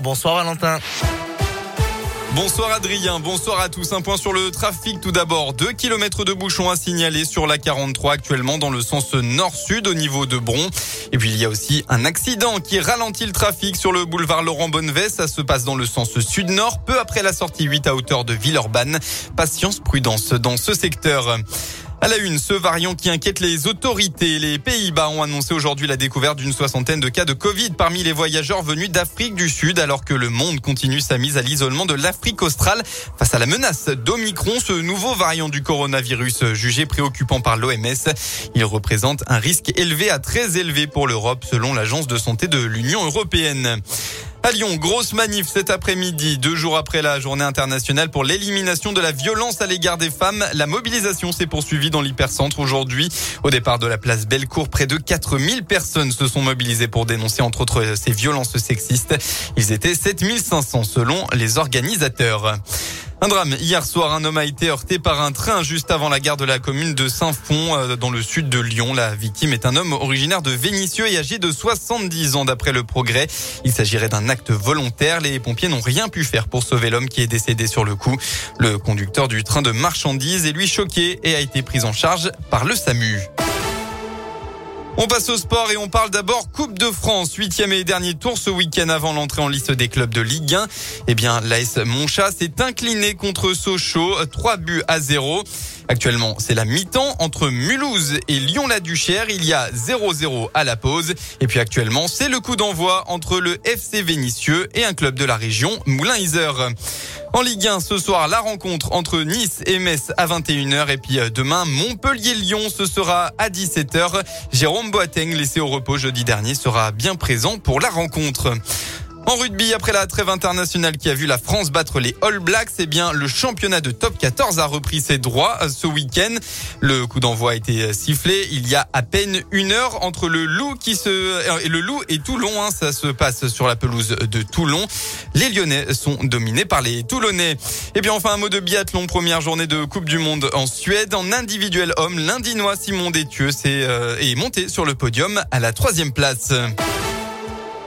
Bonsoir Valentin. Bonsoir Adrien, bonsoir à tous. Un point sur le trafic tout d'abord. Deux kilomètres de bouchons à signaler sur la 43 actuellement dans le sens nord-sud au niveau de Bron. Et puis il y a aussi un accident qui ralentit le trafic sur le boulevard Laurent Bonnevet. Ça se passe dans le sens sud-nord, peu après la sortie 8 à hauteur de Villeurbanne. Patience, prudence dans ce secteur. À la une, ce variant qui inquiète les autorités. Les Pays-Bas ont annoncé aujourd'hui la découverte d'une soixantaine de cas de Covid parmi les voyageurs venus d'Afrique du Sud, alors que le monde continue sa mise à l'isolement de l'Afrique australe face à la menace d'Omicron, ce nouveau variant du coronavirus jugé préoccupant par l'OMS. Il représente un risque élevé à très élevé pour l'Europe, selon l'agence de santé de l'Union européenne. À Lyon, grosse manif cet après-midi, deux jours après la journée internationale pour l'élimination de la violence à l'égard des femmes. La mobilisation s'est poursuivie dans l'hypercentre aujourd'hui. Au départ de la place Bellecour, près de 4000 personnes se sont mobilisées pour dénoncer entre autres ces violences sexistes. Ils étaient 7500 selon les organisateurs. Un drame. Hier soir, un homme a été heurté par un train juste avant la gare de la commune de Saint-Fond, euh, dans le sud de Lyon. La victime est un homme originaire de Vénissieux et âgé de 70 ans d'après le progrès. Il s'agirait d'un acte volontaire. Les pompiers n'ont rien pu faire pour sauver l'homme qui est décédé sur le coup. Le conducteur du train de marchandises est lui choqué et a été pris en charge par le SAMU. On passe au sport et on parle d'abord Coupe de France, huitième et dernier tour ce week-end avant l'entrée en liste des clubs de Ligue 1. Eh bien, l'AS Monchat s'est incliné contre Sochaux, 3 buts à 0. Actuellement, c'est la mi-temps entre Mulhouse et Lyon-la-Duchère. Il y a 0-0 à la pause. Et puis actuellement, c'est le coup d'envoi entre le FC Vénissieux et un club de la région, Moulin-Isère. En Ligue 1, ce soir, la rencontre entre Nice et Metz à 21h. Et puis euh, demain, Montpellier-Lyon, ce sera à 17h. Jérôme Boateng, laissé au repos jeudi dernier, sera bien présent pour la rencontre. En rugby, après la trêve internationale qui a vu la France battre les All Blacks, eh bien, le championnat de top 14 a repris ses droits euh, ce week-end. Le coup d'envoi a été euh, sifflé il y a à peine une heure entre le Loup qui se, euh, et le Loup et Toulon. Hein, ça se passe sur la pelouse de Toulon. Les Lyonnais sont dominés par les Toulonnais. Et bien, enfin, un mot de biathlon. Première journée de Coupe du Monde en Suède. En individuel homme, l'Indinois Simon Détieux est monté sur le podium à la troisième place.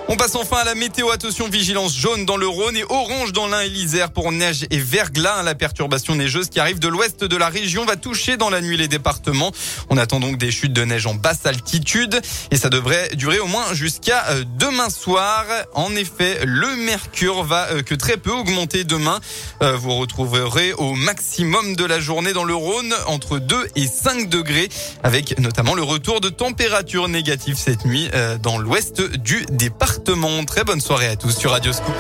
On passe enfin à la météo. Attention, vigilance jaune dans le Rhône et orange dans l'Ain et l'Isère pour neige et verglas. La perturbation neigeuse qui arrive de l'ouest de la région va toucher dans la nuit les départements. On attend donc des chutes de neige en basse altitude et ça devrait durer au moins jusqu'à euh, demain soir. En effet, le mercure va euh, que très peu augmenter demain. Euh, vous retrouverez au maximum de la journée dans le Rhône entre 2 et 5 degrés avec notamment le retour de température négative cette nuit dans l'ouest du Très bonne soirée à tous sur Radio Scoop.